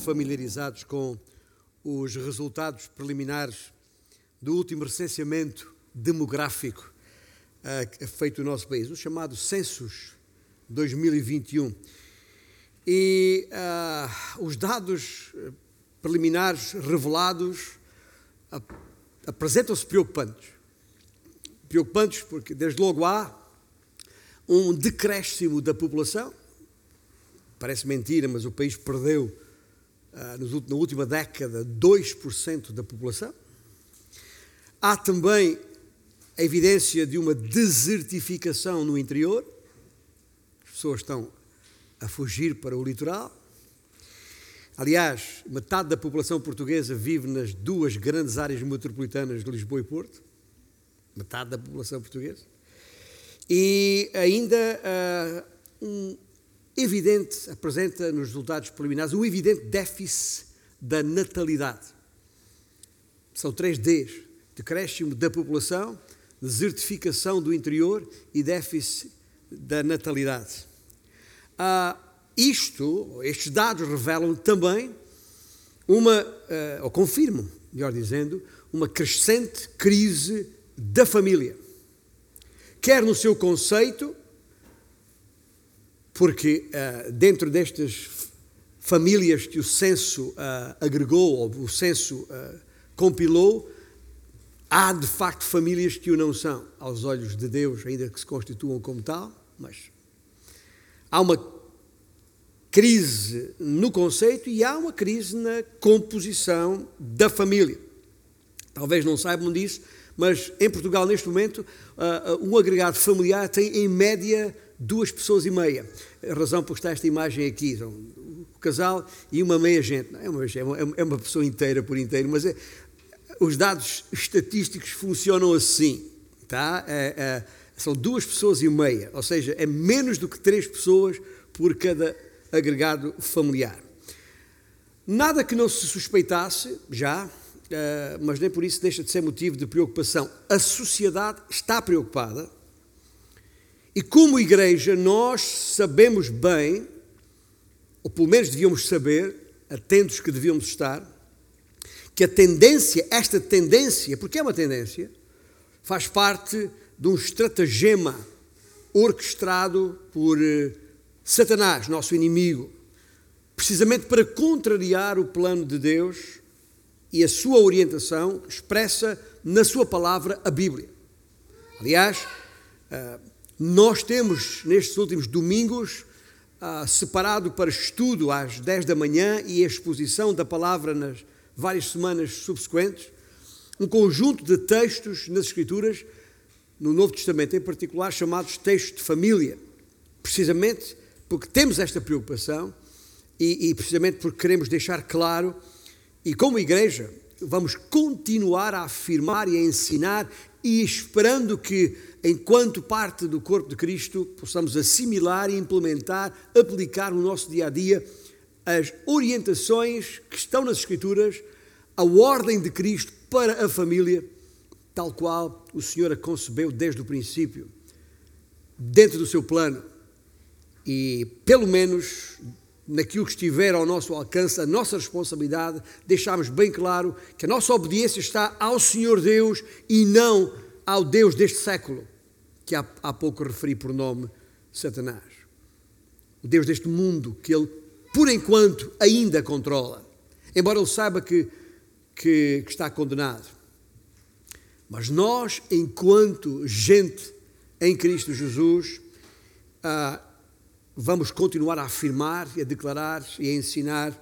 familiarizados com os resultados preliminares do último recenseamento demográfico uh, feito no nosso país, o chamado Census 2021. E uh, os dados preliminares revelados apresentam-se preocupantes. Preocupantes porque, desde logo, há um decréscimo da população. Parece mentira, mas o país perdeu na última década, 2% da população. Há também a evidência de uma desertificação no interior. As pessoas estão a fugir para o litoral. Aliás, metade da população portuguesa vive nas duas grandes áreas metropolitanas de Lisboa e Porto. Metade da população portuguesa. E ainda uh, um evidente, apresenta nos resultados preliminares, um evidente déficit da natalidade. São três Ds: decréscimo da população, desertificação do interior e déficit da natalidade. Ah, isto, estes dados revelam também uma, uh, ou confirmam, melhor dizendo, uma crescente crise da família. Quer no seu conceito, porque uh, dentro destas famílias que o censo uh, agregou, ou o censo uh, compilou, há de facto famílias que o não são, aos olhos de Deus, ainda que se constituam como tal, mas há uma crise no conceito e há uma crise na composição da família. Talvez não saibam disso, mas em Portugal, neste momento, um agregado familiar tem em média duas pessoas e meia. A razão por estar esta imagem aqui, são o casal e uma meia gente. Não, é, uma, é uma pessoa inteira por inteiro, mas é, os dados estatísticos funcionam assim. Tá? É, é, são duas pessoas e meia, ou seja, é menos do que três pessoas por cada agregado familiar. Nada que não se suspeitasse já, eh, mas nem por isso deixa de ser motivo de preocupação. A sociedade está preocupada e como igreja, nós sabemos bem, ou pelo menos devíamos saber, atentos que devíamos estar, que a tendência, esta tendência, porque é uma tendência, faz parte de um estratagema orquestrado por eh, Satanás, nosso inimigo, precisamente para contrariar o plano de Deus e a sua orientação expressa na sua palavra, a Bíblia. Aliás, eh, nós temos, nestes últimos domingos, uh, separado para estudo às 10 da manhã e exposição da palavra nas várias semanas subsequentes, um conjunto de textos nas Escrituras, no Novo Testamento em particular, chamados textos de família, precisamente porque temos esta preocupação e, e precisamente porque queremos deixar claro, e como igreja, vamos continuar a afirmar e a ensinar e esperando que, enquanto parte do corpo de Cristo, possamos assimilar e implementar, aplicar no nosso dia a dia as orientações que estão nas Escrituras, a ordem de Cristo para a família, tal qual o Senhor a concebeu desde o princípio, dentro do seu plano. E, pelo menos, naquilo que estiver ao nosso alcance, a nossa responsabilidade, deixarmos bem claro que a nossa obediência está ao Senhor Deus e não ao Deus deste século, que há, há pouco referi por nome Satanás. O Deus deste mundo que ele, por enquanto, ainda controla. Embora ele saiba que, que, que está condenado. Mas nós, enquanto gente em Cristo Jesus, ah, vamos continuar a afirmar e a declarar e a ensinar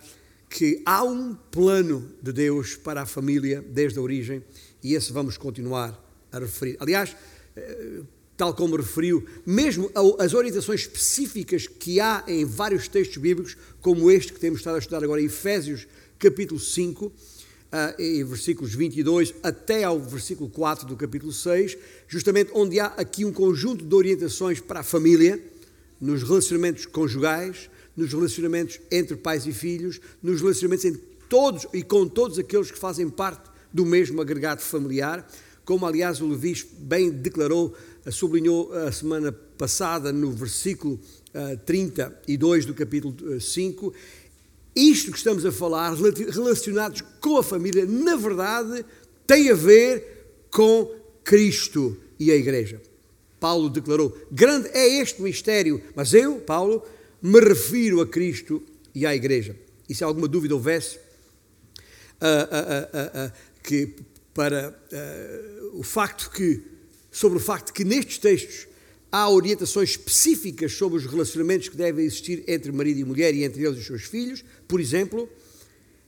que há um plano de Deus para a família desde a origem e esse vamos continuar a referir. Aliás, eh, tal como referiu, mesmo as orientações específicas que há em vários textos bíblicos, como este que temos estado a estudar agora, Efésios capítulo 5, Uh, e versículos 22 até ao versículo 4 do capítulo 6, justamente onde há aqui um conjunto de orientações para a família, nos relacionamentos conjugais, nos relacionamentos entre pais e filhos, nos relacionamentos entre todos e com todos aqueles que fazem parte do mesmo agregado familiar, como aliás o Levi bem declarou, eh, sublinhou a semana passada no versículo 32 eh, do capítulo 5, isto que estamos a falar, relacionados com a família, na verdade, tem a ver com Cristo e a Igreja. Paulo declarou: Grande é este mistério, mas eu, Paulo, me refiro a Cristo e à Igreja. E se alguma dúvida houvesse, uh, uh, uh, que para o facto que, sobre o facto que nestes textos há orientações específicas sobre os relacionamentos que devem existir entre marido e mulher e entre eles e os seus filhos, por exemplo,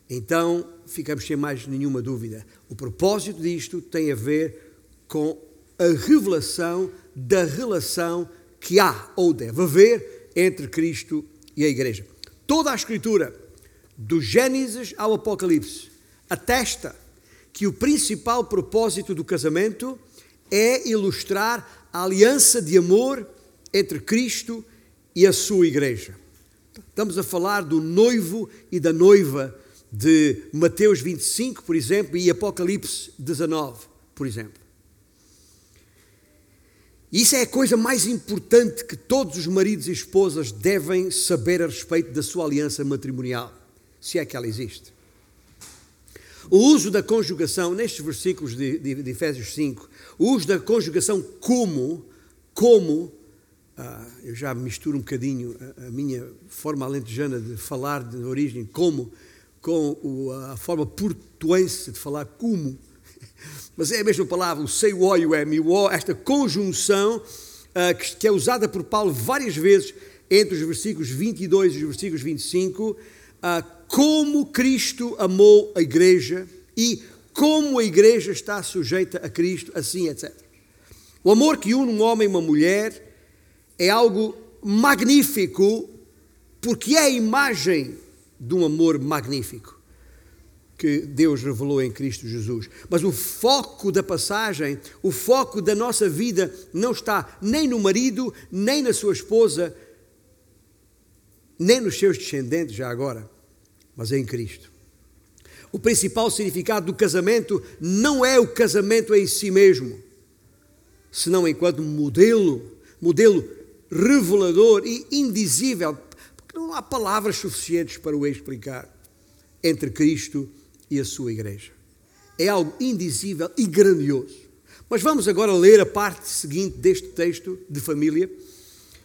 então ficamos sem mais nenhuma dúvida. O propósito disto tem a ver com a revelação da relação que há ou deve haver entre Cristo e a Igreja. Toda a Escritura, do Gênesis ao Apocalipse, atesta que o principal propósito do casamento é ilustrar a aliança de amor entre Cristo e a sua igreja. Estamos a falar do noivo e da noiva de Mateus 25, por exemplo, e Apocalipse 19, por exemplo. Isso é a coisa mais importante que todos os maridos e esposas devem saber a respeito da sua aliança matrimonial, se é que ela existe. O uso da conjugação, nestes versículos de, de, de Efésios 5, o uso da conjugação como, como, ah, eu já misturo um bocadinho a, a, minha forma alentejana de falar de origem, como, com o, a forma portuense de falar como, mas é a mesma palavra, o sei o e o m, o esta conjunção ah, que, que é usada por Paulo várias vezes entre os versículos 22 e os versículos 25, ah, como Cristo amou a igreja e como a igreja está sujeita a Cristo, assim, etc. O amor que une um homem e uma mulher é algo magnífico, porque é a imagem de um amor magnífico que Deus revelou em Cristo Jesus. Mas o foco da passagem, o foco da nossa vida não está nem no marido, nem na sua esposa, nem nos seus descendentes já agora mas é em Cristo. O principal significado do casamento não é o casamento em si mesmo, senão enquanto modelo, modelo revelador e indizível, porque não há palavras suficientes para o explicar, entre Cristo e a sua igreja. É algo indizível e grandioso. Mas vamos agora ler a parte seguinte deste texto de família,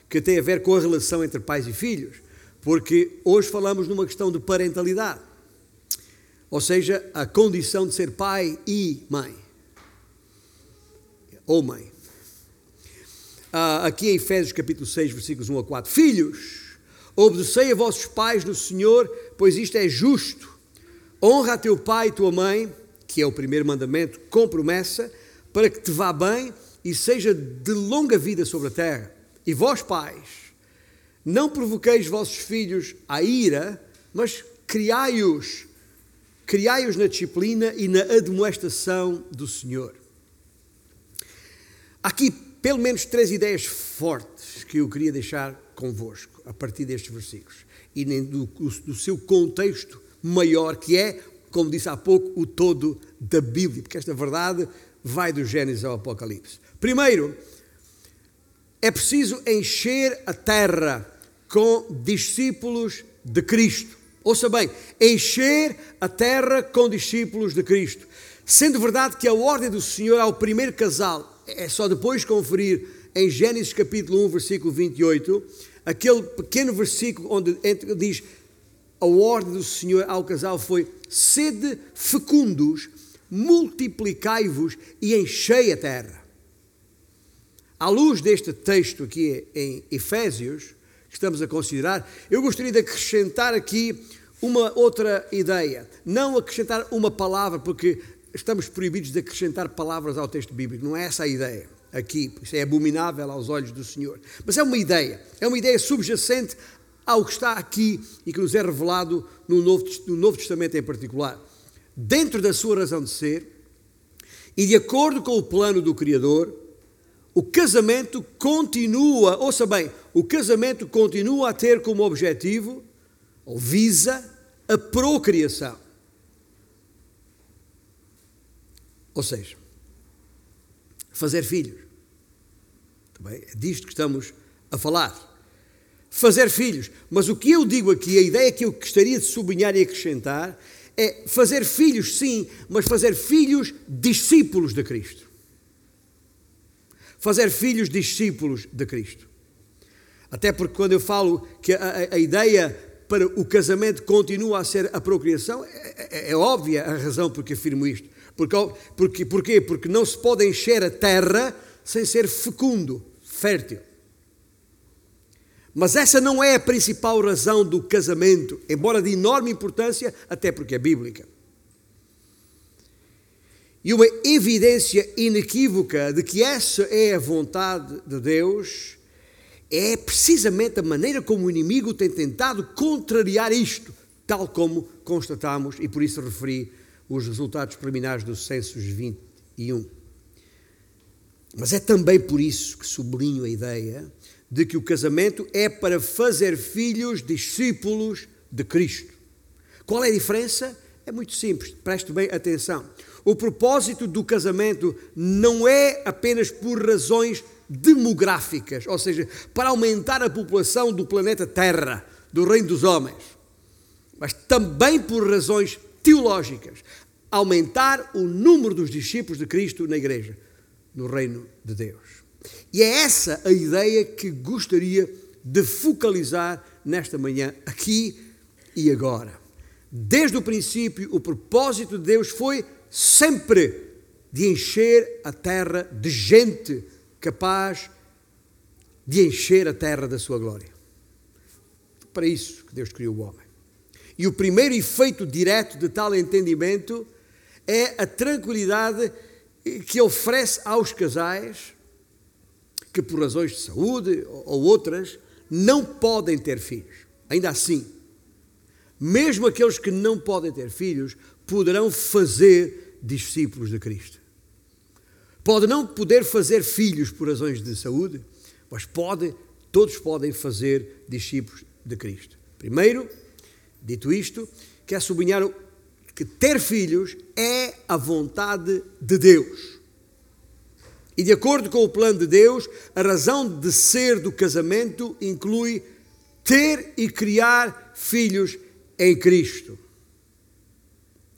que tem a ver com a relação entre pais e filhos porque hoje falamos numa questão de parentalidade, ou seja, a condição de ser pai e mãe, ou mãe. Ah, aqui em Efésios capítulo 6, versículos 1 a 4: Filhos, obedecei a vossos pais no Senhor, pois isto é justo. Honra teu pai e tua mãe, que é o primeiro mandamento, com promessa, para que te vá bem e seja de longa vida sobre a terra. E vós, pais, não provoqueis vossos filhos à ira, mas criai-os. Criai-os na disciplina e na admoestação do Senhor. Aqui, pelo menos, três ideias fortes que eu queria deixar convosco, a partir destes versículos. E do, do seu contexto maior, que é, como disse há pouco, o todo da Bíblia, porque esta verdade vai do Gênesis ao Apocalipse. Primeiro, é preciso encher a terra com discípulos de Cristo. Ouça bem, encher a terra com discípulos de Cristo. Sendo verdade que a ordem do Senhor ao primeiro casal é só depois conferir em Gênesis capítulo 1, versículo 28, aquele pequeno versículo onde diz a ordem do Senhor ao casal foi sede fecundos, multiplicai-vos e enchei a terra. À luz deste texto aqui em Efésios, estamos a considerar, eu gostaria de acrescentar aqui uma outra ideia. Não acrescentar uma palavra, porque estamos proibidos de acrescentar palavras ao texto bíblico. Não é essa a ideia aqui, isso é abominável aos olhos do Senhor. Mas é uma ideia, é uma ideia subjacente ao que está aqui e que nos é revelado no Novo, no Novo Testamento em particular. Dentro da sua razão de ser e de acordo com o plano do Criador, o casamento continua, ouça bem, o casamento continua a ter como objetivo, ou visa, a procriação. Ou seja, fazer filhos. Também é disto que estamos a falar. Fazer filhos. Mas o que eu digo aqui, a ideia que eu gostaria de sublinhar e acrescentar, é fazer filhos, sim, mas fazer filhos discípulos de Cristo. Fazer filhos discípulos de Cristo. Até porque quando eu falo que a, a, ideia para o casamento continua a ser a procriação, é, é, é óbvia a razão por que afirmo isto. Porque, porque, porquê? Porque não se pode encher a terra sem ser fecundo, fértil. Mas essa não é a principal razão do casamento, embora de enorme importância, até porque é bíblica. E uma evidência inequívoca de que essa é a vontade de Deus é precisamente a maneira como o inimigo tem tentado contrariar isto, tal como constatamos, e por isso referi os resultados preliminares do Census 21. Mas é também por isso que sublinho a ideia de que o casamento é para fazer filhos discípulos de Cristo. Qual é a diferença? É muito simples, preste bem atenção. O propósito do casamento não é apenas por razões demográficas, ou seja, para aumentar a população do planeta Terra, do reino dos homens, mas também por razões teológicas, aumentar o número dos discípulos de Cristo na igreja, no reino de Deus. E é essa a ideia que gostaria de focalizar nesta manhã, aqui e agora. Desde o princípio, o propósito de Deus foi sempre de encher a terra de gente capaz de encher a terra da sua glória. Para isso que Deus criou o homem. E o primeiro efeito direto de tal entendimento é a tranquilidade que oferece aos casais que por razões de saúde ou outras não podem ter filhos. Ainda assim, mesmo aqueles que não podem ter filhos poderão fazer discípulos de Cristo. Pode não poder fazer filhos por razões de saúde, mas pode, todos podem fazer discípulos de Cristo. Primeiro, dito isto, quer sublinhar que ter filhos é a vontade de Deus. E de acordo com o plano de Deus, a razão de ser do casamento inclui ter e criar filhos em Cristo.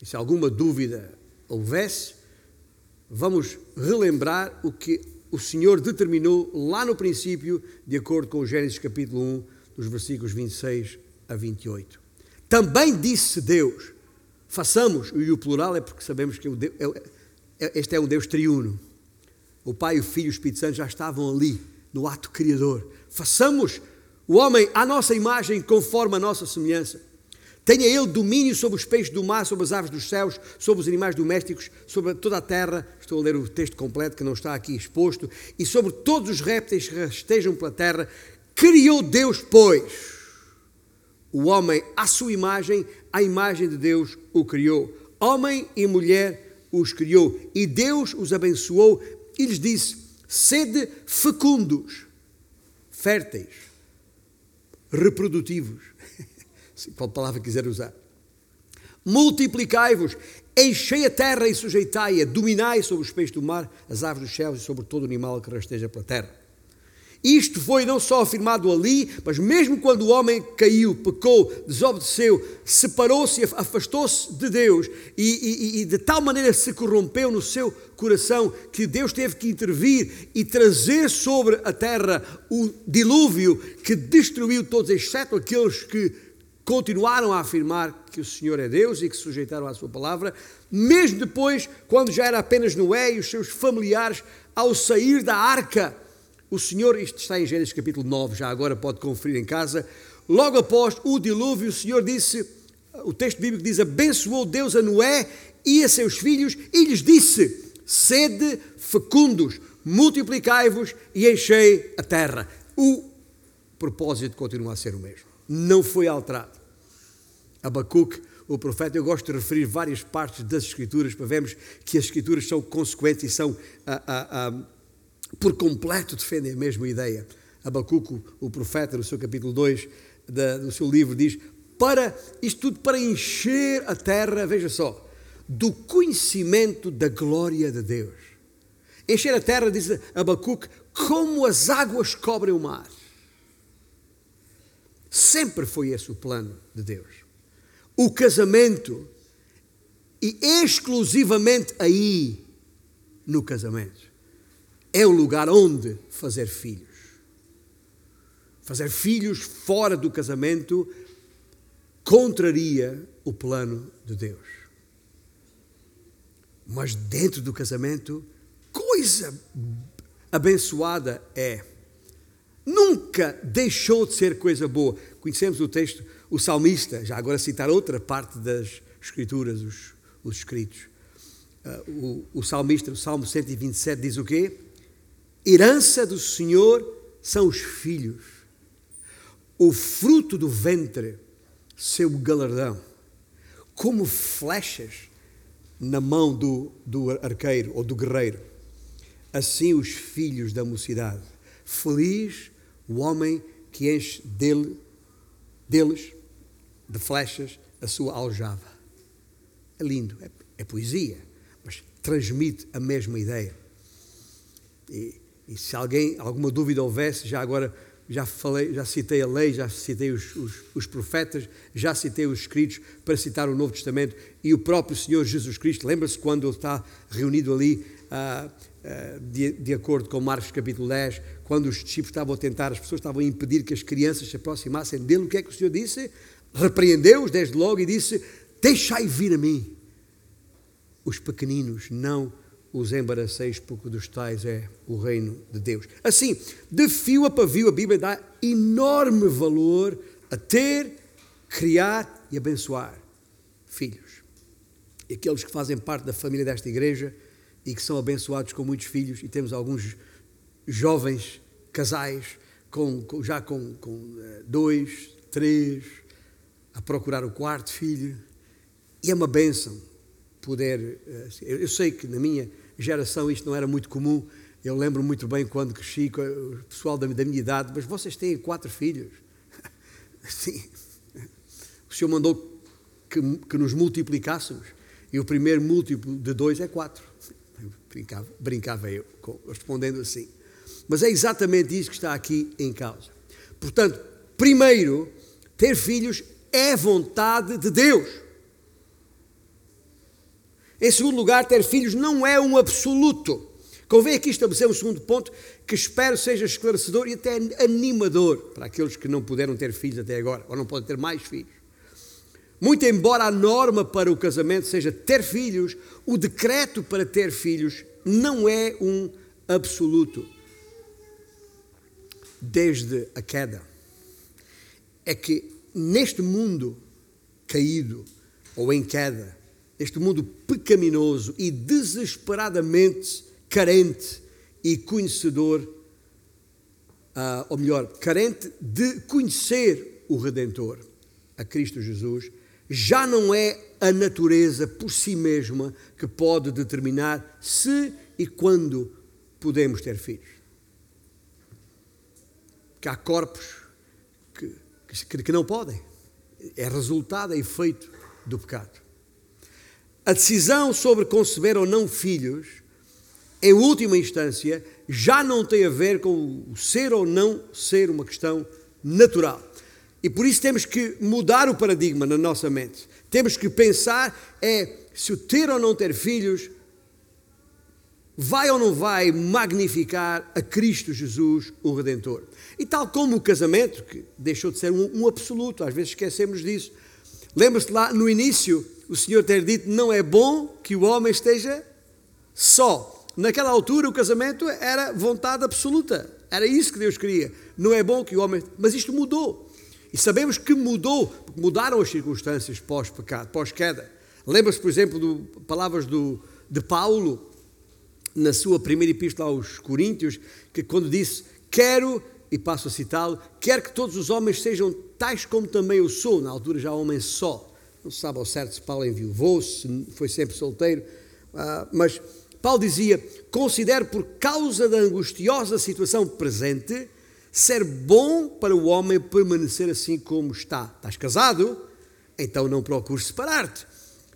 E se alguma dúvida houvesse, vamos relembrar o que o Senhor determinou lá no princípio, de acordo com Gênesis capítulo 1, dos versículos 26 a 28. Também disse Deus, façamos, e o plural é porque sabemos que é é, este é um Deus triuno o Pai, o Filho e o Espírito Santo já estavam ali, no ato criador. Façamos o homem à nossa imagem, conforme a nossa semelhança. Tenha ele domínio sobre os peixes do mar, sobre as aves dos céus, sobre os animais domésticos, sobre toda a terra. Estou a ler o texto completo que não está aqui exposto. E sobre todos os répteis que rastejam pela terra. Criou Deus, pois, o homem à sua imagem, à imagem de Deus o criou. Homem e mulher os criou. E Deus os abençoou e lhes disse: sede fecundos, férteis, reprodutivos, qual palavra quiser usar. Multiplicai-vos, enchei a terra e sujeitai-a, dominai sobre os peixes do mar, as aves dos céus e sobre todo animal que rasteja pela terra. Isto foi não só afirmado ali, mas mesmo quando o homem caiu, pecou, desobedeceu, separou-se, afastou-se de Deus e, e, e, de tal maneira se corrompeu no seu coração que Deus teve que intervir e trazer sobre a terra o dilúvio que destruiu todos, exceto aqueles que continuaram a afirmar que o Senhor é Deus e que se sujeitaram à sua palavra, mesmo depois, quando já era apenas Noé e os seus familiares, ao sair da arca o Senhor, isto está em Gênesis capítulo 9, já agora pode conferir em casa, logo após o dilúvio, o Senhor disse, o texto bíblico diz: abençoou Deus a Noé e a seus filhos e lhes disse: sede fecundos, multiplicai-vos e enchei a terra. O propósito continua a ser o mesmo, não foi alterado. Abacuque, o profeta, eu gosto de referir várias partes das Escrituras para vermos que as Escrituras são consequentes e são. Ah, ah, ah, por completo defendem a mesma ideia. Abacuco, o profeta, no seu capítulo 2 da, do seu livro, diz: para isto tudo para encher a terra, veja só, do conhecimento da glória de Deus. Encher a terra, diz Abacuque, como as águas cobrem o mar. Sempre foi esse o plano de Deus. O casamento, e exclusivamente aí, no casamento, é o lugar onde fazer filhos. Fazer filhos fora do casamento contraria o plano de Deus. Mas dentro do casamento, coisa abençoada é. Nunca deixou de ser coisa boa. Conhecemos o texto, o salmista, já agora citar outra parte das escrituras, os, os escritos. Uh, o, o salmista, no Salmo 127, diz o quê? Herança do Senhor são os filhos, o fruto do ventre, seu galardão, como flechas na mão do, do arqueiro ou do guerreiro. Assim os filhos da mocidade. Feliz o homem que enche dele, deles, de flechas, a sua aljava. É lindo, é, é poesia, mas transmite a mesma ideia. E, e se alguém, alguma dúvida houvesse, já agora já falei, já citei a lei, já citei os, os, os, profetas, já citei os escritos para citar o Novo Testamento e o próprio Senhor Jesus Cristo. Lembra-se quando ele está reunido ali, ah, ah, de, de, acordo com Marcos capítulo 10, quando os discípulos estavam a tentar, as pessoas estavam a impedir que as crianças se aproximassem dele, o que é que o Senhor disse? Repreendeu-os desde logo e disse: Deixai vir a mim os pequeninos, não os embaraceis, porque dos tais é o reino de Deus. Assim, de fio a pavio, a Bíblia dá enorme valor a ter, criar e abençoar filhos. E aqueles que fazem parte da família desta igreja e que são abençoados com muitos filhos, e temos alguns jovens casais com, com, já com, com uh, dois, três, a procurar o quarto filho, e é uma bênção poder. Uh, eu sei que na minha geração isto não era muito comum. Eu lembro muito bem quando cresci, o pessoal da, minha idade, mas vocês têm quatro filhos. Sim. O Senhor mandou que, que nos multiplicássemos e o primeiro múltiplo de dois é quatro. Brincava, brincava eu, respondendo assim. Mas é exatamente isso que está aqui em causa. Portanto, primeiro, ter filhos é vontade de Deus. Em segundo lugar, ter filhos não é um absoluto. Convém aqui estabelecer um segundo ponto que espero seja esclarecedor e até animador para aqueles que não puderam ter filhos até agora, ou não podem ter mais filhos. Muito embora a norma para o casamento seja ter filhos, o decreto para ter filhos não é um absoluto. Desde a queda. É que neste mundo caído ou em queda, este mundo pecaminoso e desesperadamente carente e conhecedor, uh, ou melhor, carente de conhecer o Redentor, a Cristo Jesus, já não é a natureza por si mesma que pode determinar se e quando podemos ter filhos. Que há corpos que, que, que não podem. É resultado, é efeito do pecado. A decisão sobre conceber ou não filhos, em última instância, já não tem a ver com o ser ou não ser uma questão natural. E por isso temos que mudar o paradigma na nossa mente. Temos que pensar é se o ter ou não ter filhos vai ou não vai magnificar a Cristo Jesus, o Redentor. E tal como o casamento, que deixou de ser um, um absoluto, às vezes esquecemos disso. Lembra-se lá no início o Senhor ter dito: não é bom que o homem esteja só. Naquela altura, o casamento era vontade absoluta. Era isso que Deus queria. Não é bom que o homem. Mas isto mudou. E sabemos que mudou, porque mudaram as circunstâncias pós-pecado, pós-queda. Lembra-se, por exemplo, de palavras do, de Paulo, na sua primeira epístola aos Coríntios, que quando disse: Quero, e passo a citá-lo, quero que todos os homens sejam tais como também eu sou. Na altura, já homem só. Não se sabe ao certo se Paulo enviou, se foi sempre solteiro, uh, mas Paulo dizia: considero por causa da angustiosa situação presente ser bom para o homem permanecer assim como está. Estás casado? Então não procures separar-te.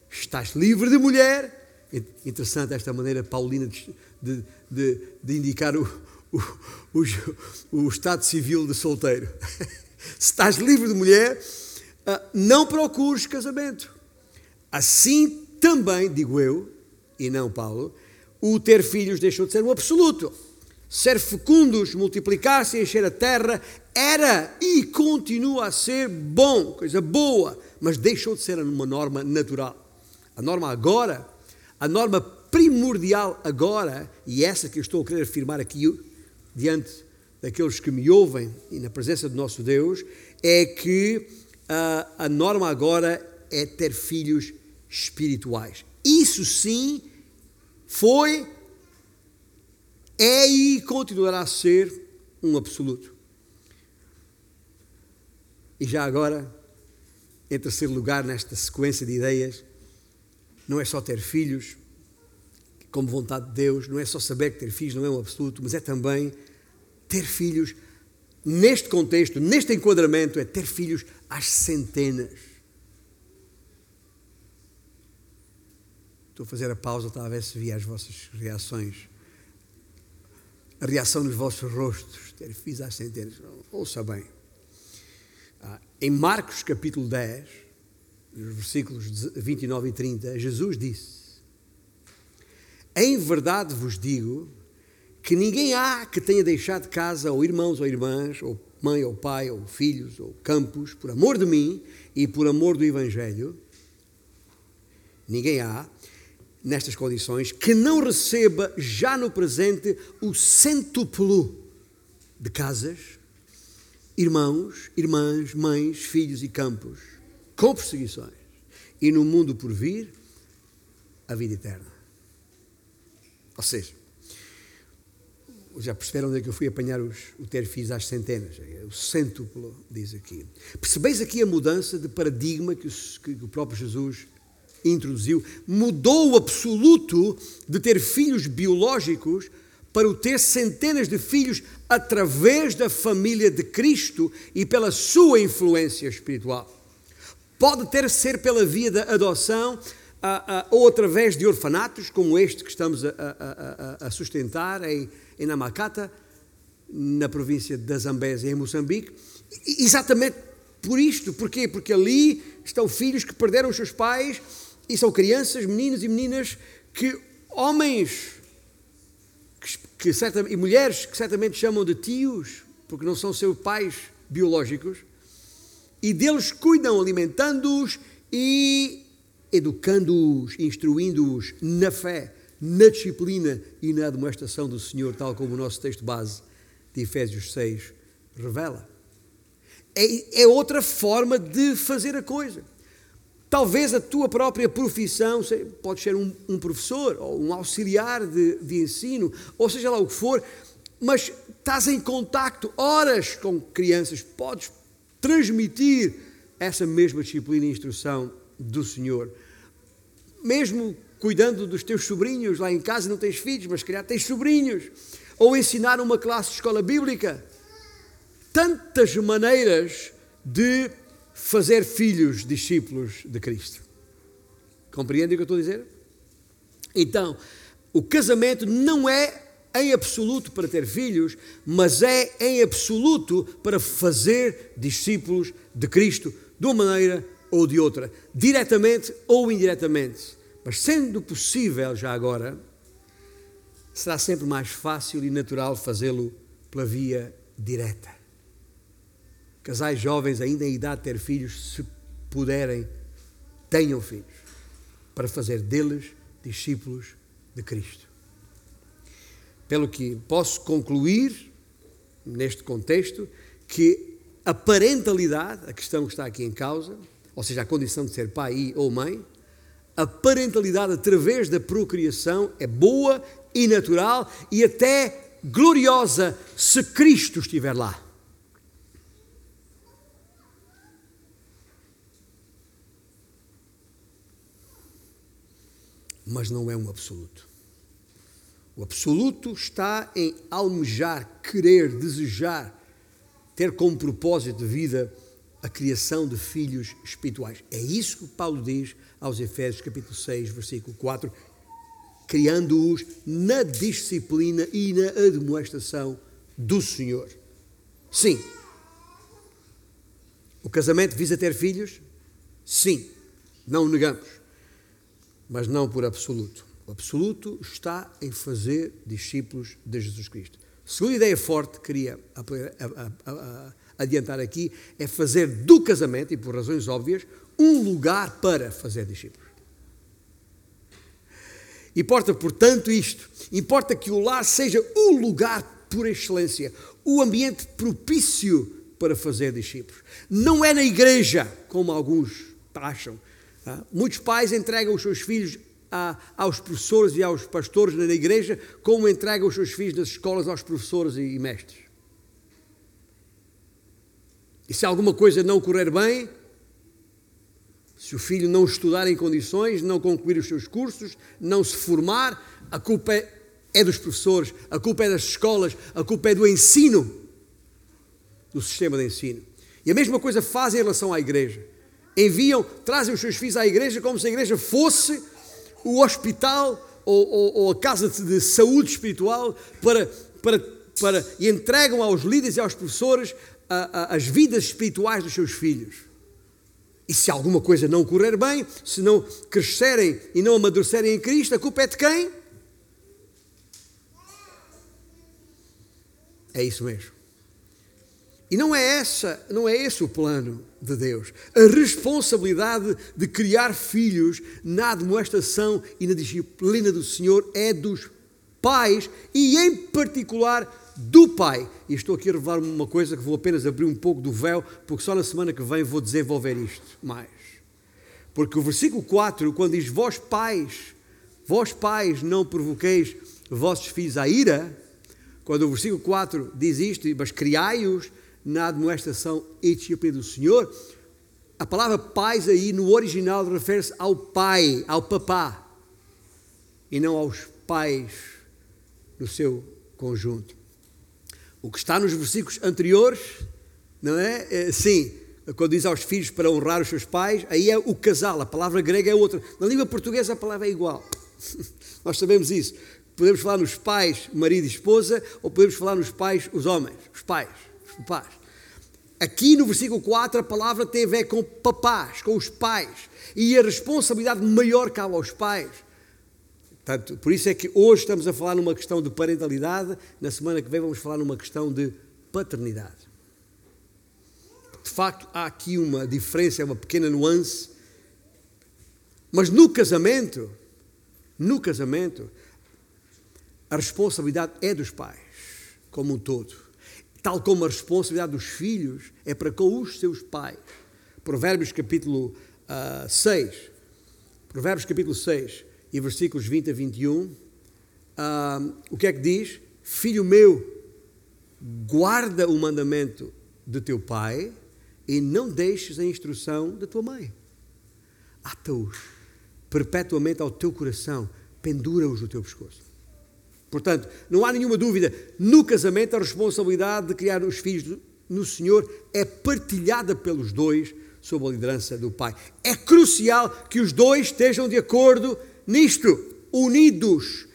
Estás livre de mulher. Interessante esta maneira paulina de, de, de, indicar o, o, o, o, estado civil de solteiro. Se estás livre de mulher, ah, não procures casamento. Assim também, digo eu, e não Paulo, o ter filhos deixou de ser um absoluto. Ser fecundos, multiplicar-se encher a terra era e continua a ser bom, coisa boa, mas deixou de ser uma norma natural. A norma agora, a norma primordial agora, e essa que eu estou a querer afirmar aqui diante daqueles que me ouvem e na presença do nosso Deus, é que a, a norma agora é ter filhos espirituais. Isso sim foi, é e continuará a ser um absoluto. E já agora, em terceiro lugar, nesta sequência de ideias, não é só ter filhos, como vontade de Deus, não é só saber que ter filhos não é um absoluto, mas é também ter filhos, neste contexto, neste enquadramento, é ter filhos às centenas. Estou a fazer a pausa, talvez se via as vossas reações. A reação nos vossos rostos, ter filhos às centenas. Ouça bem. Ah, em Marcos capítulo 10, nos versículos 29 e 30, Jesus disse: Em verdade vos digo que ninguém há que tenha deixado casa, ou irmãos ou irmãs, ou mãe ou pai, ou filhos, ou campos, por amor de mim e por amor do Evangelho, ninguém há, nestas condições, que não receba já no presente o cêntuplo de casas, irmãos, irmãs, mães, filhos e campos, com perseguições, e no mundo por vir, a vida eterna. Ou seja, já perceberam onde é que eu fui apanhar os, o ter filhos às centenas? É o cêntuplo, diz aqui. Percebeis aqui a mudança de paradigma que o, que o próprio Jesus introduziu? Mudou o absoluto de ter filhos biológicos para o ter centenas de filhos através da família de Cristo e pela sua influência espiritual. Pode ter ser pela via da adoção, ou através de orfanatos, como este que estamos a, a, a, a sustentar em, em Namacata, na província da Zambésia, em Moçambique, exatamente por isto. Porquê? Porque ali estão filhos que perderam os seus pais e são crianças, meninos e meninas que homens que, que e mulheres que certamente chamam de tios, porque não são seus pais biológicos, e deles cuidam, alimentando-os e educando-os, instruindo-os na fé, na disciplina e na demonstração do Senhor, tal como o nosso texto base de Efésios 6 revela. É, é outra forma de fazer a coisa. Talvez a tua própria profissão, pode ser um, um professor ou um auxiliar de, de ensino, ou seja lá o que for, mas estás em contacto horas com crianças, podes transmitir essa mesma disciplina e instrução do Senhor. Mesmo cuidando dos teus sobrinhos lá em casa, não tens filhos, mas calhar tens sobrinhos. Ou ensinar uma classe de escola bíblica. Tantas maneiras de fazer filhos discípulos de Cristo. Compreendem o que eu estou a dizer? Então, o casamento não é em absoluto para ter filhos, mas é em absoluto para fazer discípulos de Cristo de uma maneira ou de outra, diretamente ou indiretamente. Mas sendo possível já agora, será sempre mais fácil e natural fazê-lo pela via direta. Casais jovens ainda em idade de ter filhos, se puderem, tenham filhos, para fazer deles discípulos de Cristo. Pelo que posso concluir, neste contexto, que a parentalidade, a questão que está aqui em causa, ou seja, a condição de ser pai ou mãe, a parentalidade através da procriação é boa e natural e até gloriosa se Cristo estiver lá. Mas não é um absoluto. O absoluto está em almejar, querer, desejar, ter como propósito de vida a criação de filhos espirituais. É isso que Paulo diz aos Efésios, capítulo 6, versículo 4, criando-os na disciplina e na admoestação do Senhor. Sim, O casamento visa ter filhos? Sim, não o negamos, mas não por absoluto. O absoluto está em fazer discípulos de Jesus Cristo. Segunda ideia forte que queria adiantar aqui é fazer do casamento, e por razões óbvias, um lugar para fazer discípulos. Importa, portanto, isto. Importa que o lar seja o lugar por excelência, o ambiente propício para fazer discípulos. Não é na igreja, como alguns acham. Tá? Muitos pais entregam os seus filhos a, aos professores e aos pastores na igreja, como entregam os seus filhos nas escolas aos professores e, e mestres. E se alguma coisa não correr bem, se o filho não estudar em condições, não concluir os seus cursos, não se formar, a culpa é, é dos professores, a culpa é das escolas, a culpa é do ensino, do sistema de ensino. E a mesma coisa fazem em relação à igreja. Enviam, trazem os seus filhos à igreja como se a igreja fosse o hospital ou, ou, ou a casa de saúde espiritual para, para, para, e entregam aos líderes e aos professores a, a, as vidas espirituais dos seus filhos. E se alguma coisa não correr bem, se não crescerem e não amadurecerem em Cristo, a culpa é de quem? É isso mesmo. E não é essa, não é esse o plano de Deus. A responsabilidade de criar filhos na admoestação e na disciplina do Senhor é dos pais e em particular do pai. E estou aqui a revelar uma coisa que vou apenas abrir um pouco do véu, porque só na semana que vem vou desenvolver isto mais. Porque o versículo 4, quando diz: Vós pais, vós pais não provoqueis vossos filhos à ira, quando o versículo 4 diz isto, mas criai-os na admoestação e disciplina do Senhor, a palavra pais aí no original refere-se ao pai, ao papá, e não aos pais no seu conjunto. O que está nos versículos anteriores, não é? é? Sim, quando diz aos filhos para honrar os seus pais, aí é o casal, a palavra grega é outra. Na língua portuguesa a palavra é igual. Nós sabemos isso. Podemos falar nos pais, marido e esposa, ou podemos falar nos pais, os homens, os pais, os papás. Aqui no versículo 4 a palavra tem a ver com papás, com os pais. E a responsabilidade maior cabe aos pais. Portanto, por isso é que hoje estamos a falar numa questão de parentalidade, na semana que vem vamos falar numa questão de paternidade. De facto, há aqui uma diferença, é uma pequena nuance. Mas no casamento, no casamento, a responsabilidade é dos pais, como um todo. Tal como a responsabilidade dos filhos é para com os seus pais. Provérbios capítulo uh, ah, 6. Provérbios capítulo 6 e versículos 20 a 21, uh, o que é que diz? Filho meu, guarda o mandamento de teu pai e não deixes a instrução da tua mãe. Ata-os perpetuamente ao teu coração, pendura-os no teu pescoço. Portanto, não há nenhuma dúvida, no casamento a responsabilidade de criar os filhos no Senhor é partilhada pelos dois sob a liderança do pai. É crucial que os dois estejam de acordo nisto, unidos.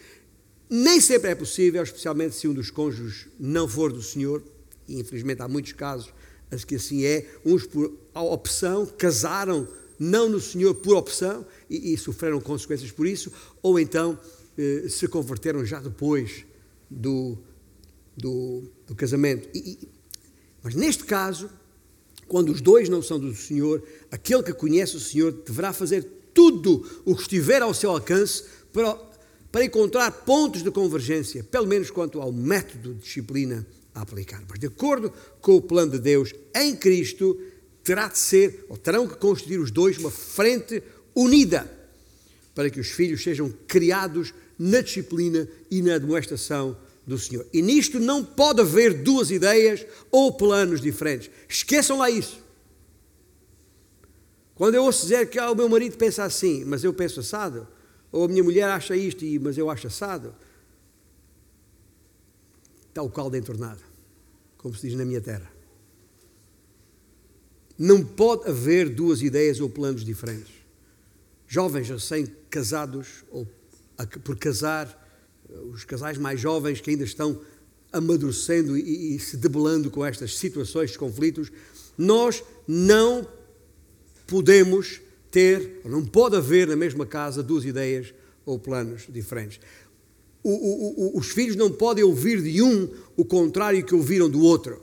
Nem sempre é possível, especialmente se um dos cônjuges não for do Senhor, e infelizmente há muitos casos as que assim é, uns por opção casaram não no Senhor por opção e, e sofreram consequências por isso, ou então eh, se converteram já depois do, do, do casamento. E, e, mas neste caso, quando os dois não são do Senhor, aquele que conhece o Senhor deverá fazer tudo o que estiver ao seu alcance para, para encontrar pontos de convergência, pelo menos quanto ao método de disciplina a aplicar. Mas, de acordo com o plano de Deus em Cristo, terá de ser, ou terão que constituir os dois uma frente unida para que os filhos sejam criados na disciplina e na demonstração do Senhor. E nisto não pode haver duas ideias ou planos diferentes. Esqueçam lá isso. Quando eu ouço dizer que ah, o meu marido pensa assim, mas eu penso assado, ou a minha mulher acha isto, mas eu acho assado, está o caldo entornado, como se diz na minha terra. Não pode haver duas ideias ou planos diferentes. Jovens recém-casados, ou por casar, os casais mais jovens que ainda estão amadurecendo e, e se debelando com estas situações de conflitos, nós não podemos ter, não pode haver na mesma casa duas ideias ou planos diferentes. O, o, o, os filhos não podem ouvir de um o contrário que ouviram do outro.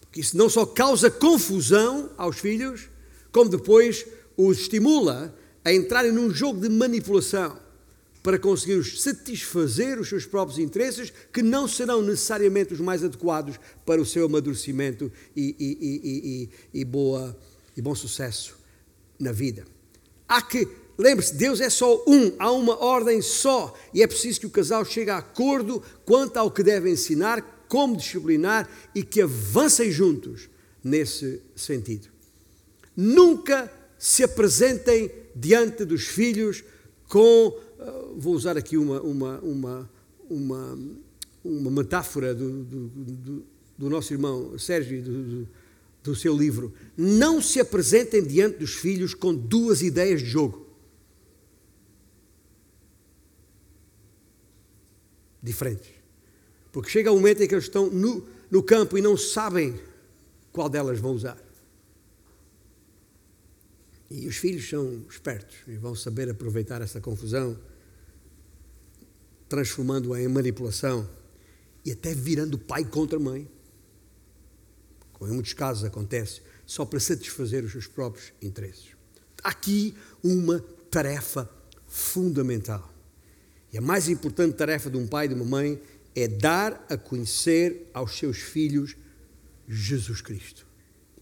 Porque isso não só causa confusão aos filhos, como depois os estimula a entrarem num jogo de manipulação para conseguir satisfazer os seus próprios interesses, que não serão necessariamente os mais adequados para o seu amadurecimento e, e, e, e boa, e bom sucesso na vida. Há que, lembre-se, Deus é só um, há uma ordem só, e é preciso que o casal chegue a acordo quanto ao que deve ensinar, como disciplinar e que avancem juntos nesse sentido. Nunca se apresentem diante dos filhos com vou usar aqui uma, uma, uma, uma, uma metáfora do, do, do, do, nosso irmão Sérgio, do, do seu livro. Não se apresentem diante dos filhos com duas ideias de jogo. Diferentes. Porque chega um momento em que eles estão no, no campo e não sabem qual delas vão usar. E os filhos são espertos e vão saber aproveitar essa confusão transformando-a em manipulação e até virando pai contra mãe. Como em muitos casos acontece, só para satisfazer os seus próprios interesses. Aqui uma tarefa fundamental. E a mais importante tarefa de um pai e de uma mãe é dar a conhecer aos seus filhos Jesus Cristo,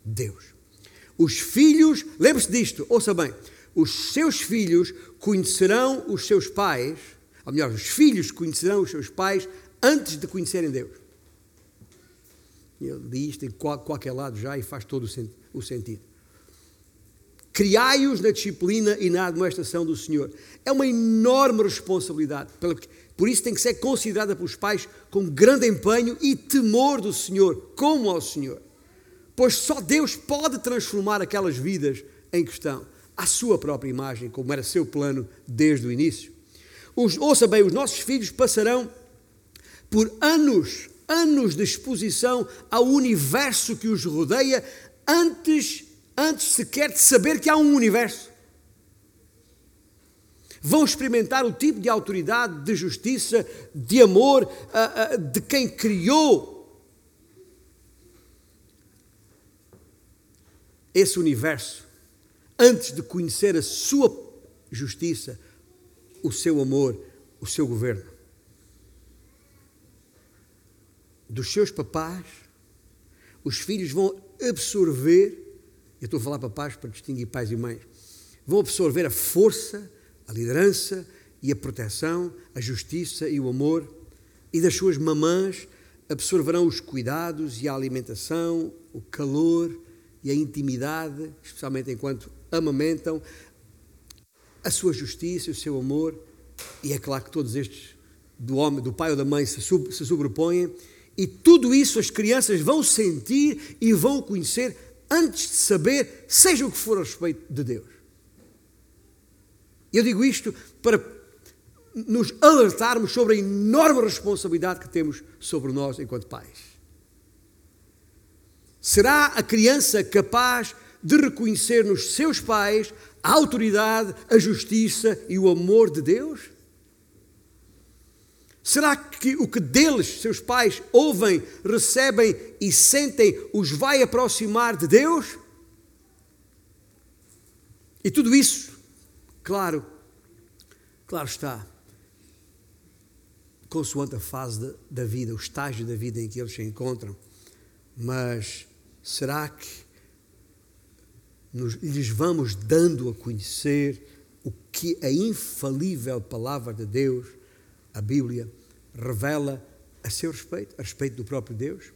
Deus. Os filhos, lembre-se disto, ouça bem, os seus filhos conhecerão os seus pais ou melhor, os filhos conhecerão os seus pais antes de conhecerem Deus. Diz isto em qualquer lado já e faz todo o sentido. Criai-os na disciplina e na admoestação do Senhor. É uma enorme responsabilidade. Por isso tem que ser considerada pelos pais com grande empenho e temor do Senhor, como ao Senhor. Pois só Deus pode transformar aquelas vidas em questão à sua própria imagem, como era seu plano desde o início. Os, ouça bem, os nossos filhos passarão por anos, anos de exposição ao universo que os rodeia antes, antes sequer de saber que há um universo. Vão experimentar o tipo de autoridade, de justiça, de amor de quem criou esse universo antes de conhecer a sua justiça, o seu amor, o seu governo. Dos seus papás, os filhos vão absorver, eu estou a falar papás para distinguir pais e mães, vão absorver a força, a liderança e a proteção, a justiça e o amor, e das suas mamãs absorverão os cuidados e a alimentação, o calor e a intimidade, especialmente enquanto amamentam, a sua justiça, o seu amor, e é claro que todos estes, do homem, do pai ou da mãe, se, sub, se sobrepõem, e tudo isso as crianças vão sentir e vão conhecer antes de saber, seja o que for a respeito de Deus. Eu digo isto para nos alertarmos sobre a enorme responsabilidade que temos sobre nós enquanto pais. Será a criança capaz de reconhecer nos seus pais a autoridade, a justiça e o amor de Deus? Será que o que deles, seus pais, ouvem, recebem e sentem os vai aproximar de Deus? E tudo isso, claro, claro está, consoante a fase da vida, o estágio da vida em que eles se encontram, mas será que nos, lhes vamos dando a conhecer o que a infalível palavra de Deus, a Bíblia, revela a seu respeito, a respeito do próprio Deus?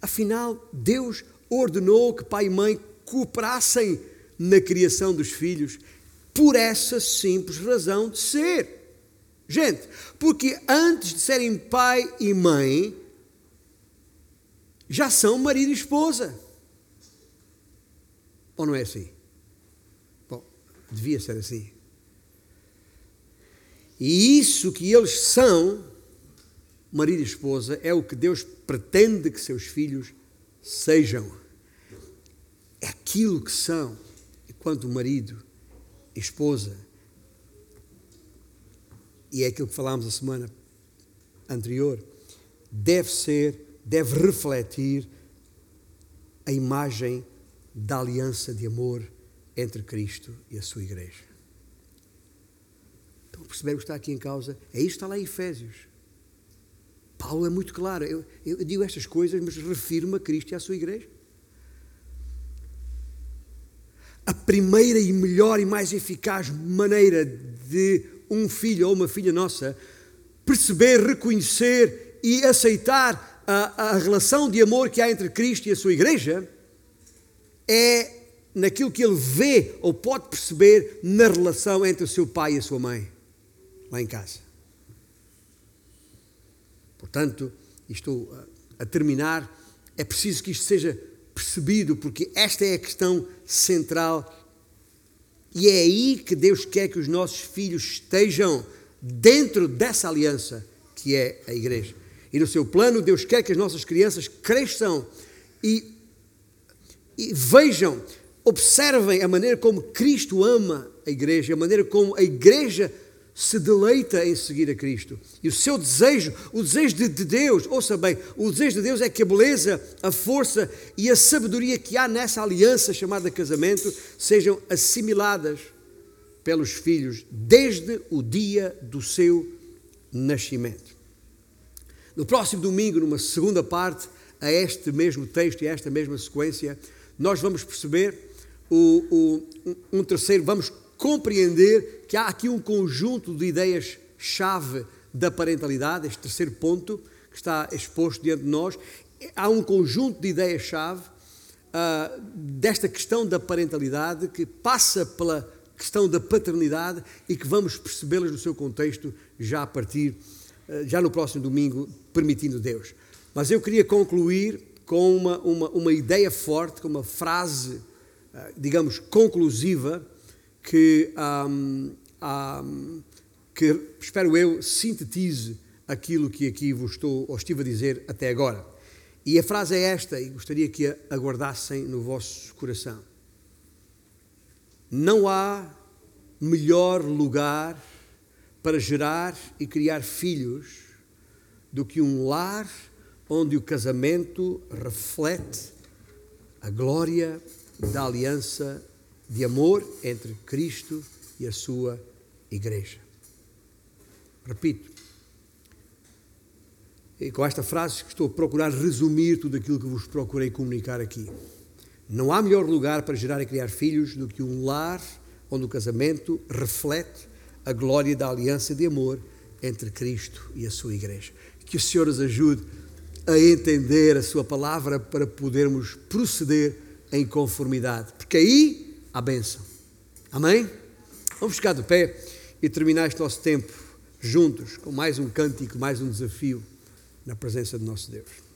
Afinal, Deus ordenou que pai e mãe cooperassem na criação dos filhos por essa simples razão de ser. Gente, porque antes de serem pai e mãe, já são marido e esposa. Ou não é assim? Bom, devia ser assim. E isso que eles são, marido e esposa, é o que Deus pretende que seus filhos sejam. aquilo que são, enquanto marido e esposa, e é aquilo que falámos a semana anterior, deve ser, deve refletir a imagem da aliança de amor entre Cristo e a sua igreja. Então, perceber o que está aqui em causa? É isto que está lá em Efésios. Paulo é muito claro. Eu, eu digo estas coisas, mas refiro-me a Cristo e à sua igreja. A primeira e melhor e mais eficaz maneira de um filho ou uma filha nossa perceber, reconhecer e aceitar a, a relação de amor que há entre Cristo e a sua igreja é naquilo que ele vê ou pode perceber na relação entre o seu pai e a sua mãe, lá em casa. Portanto, estou a terminar, é preciso que isto seja percebido, porque esta é a questão central e é aí que Deus quer que os nossos filhos estejam dentro dessa aliança que é a igreja. E no seu plano, Deus quer que as nossas crianças cresçam e, e vejam, observem a maneira como Cristo ama a igreja, a maneira como a igreja se deleita em seguir a Cristo. E o seu desejo, o desejo de, de, Deus, ouça bem, o desejo de Deus é que a beleza, a força e a sabedoria que há nessa aliança chamada casamento sejam assimiladas pelos filhos desde o dia do seu nascimento. No próximo domingo, numa segunda parte a este mesmo texto e a esta mesma sequência, nós vamos perceber o, o, um terceiro, vamos compreender que há aqui um conjunto de ideias-chave da parentalidade, este terceiro ponto que está exposto diante de nós. Há um conjunto de ideias-chave uh, desta questão da parentalidade que passa pela questão da paternidade e que vamos percebê-las no seu contexto já a partir, uh, já no próximo domingo, permitindo Deus. Mas eu queria concluir com uma, uma, uma ideia forte, com uma frase, uh, digamos, conclusiva que, um, um, que, espero eu, sintetize aquilo que aqui vos estou, ou estive a dizer até agora. E a frase é esta, e gostaria que a aguardassem no vosso coração. Não há melhor lugar para gerar e criar filhos do que um lar onde o casamento reflete a glória da aliança de amor entre Cristo e a sua igreja. Repito, e com esta frase estou a procurar resumir tudo aquilo que vos procurei comunicar aqui. Não há melhor lugar para gerar e criar filhos do que um lar onde o casamento reflete a glória da aliança de amor entre Cristo e a sua igreja. Que o Senhor nos ajude a entender a sua palavra para podermos proceder em conformidade. Porque aí a bênção. Amém? Vamos ficar de pé e terminar este nosso tempo juntos com mais um cântico, mais um desafio na presença do nosso Deus.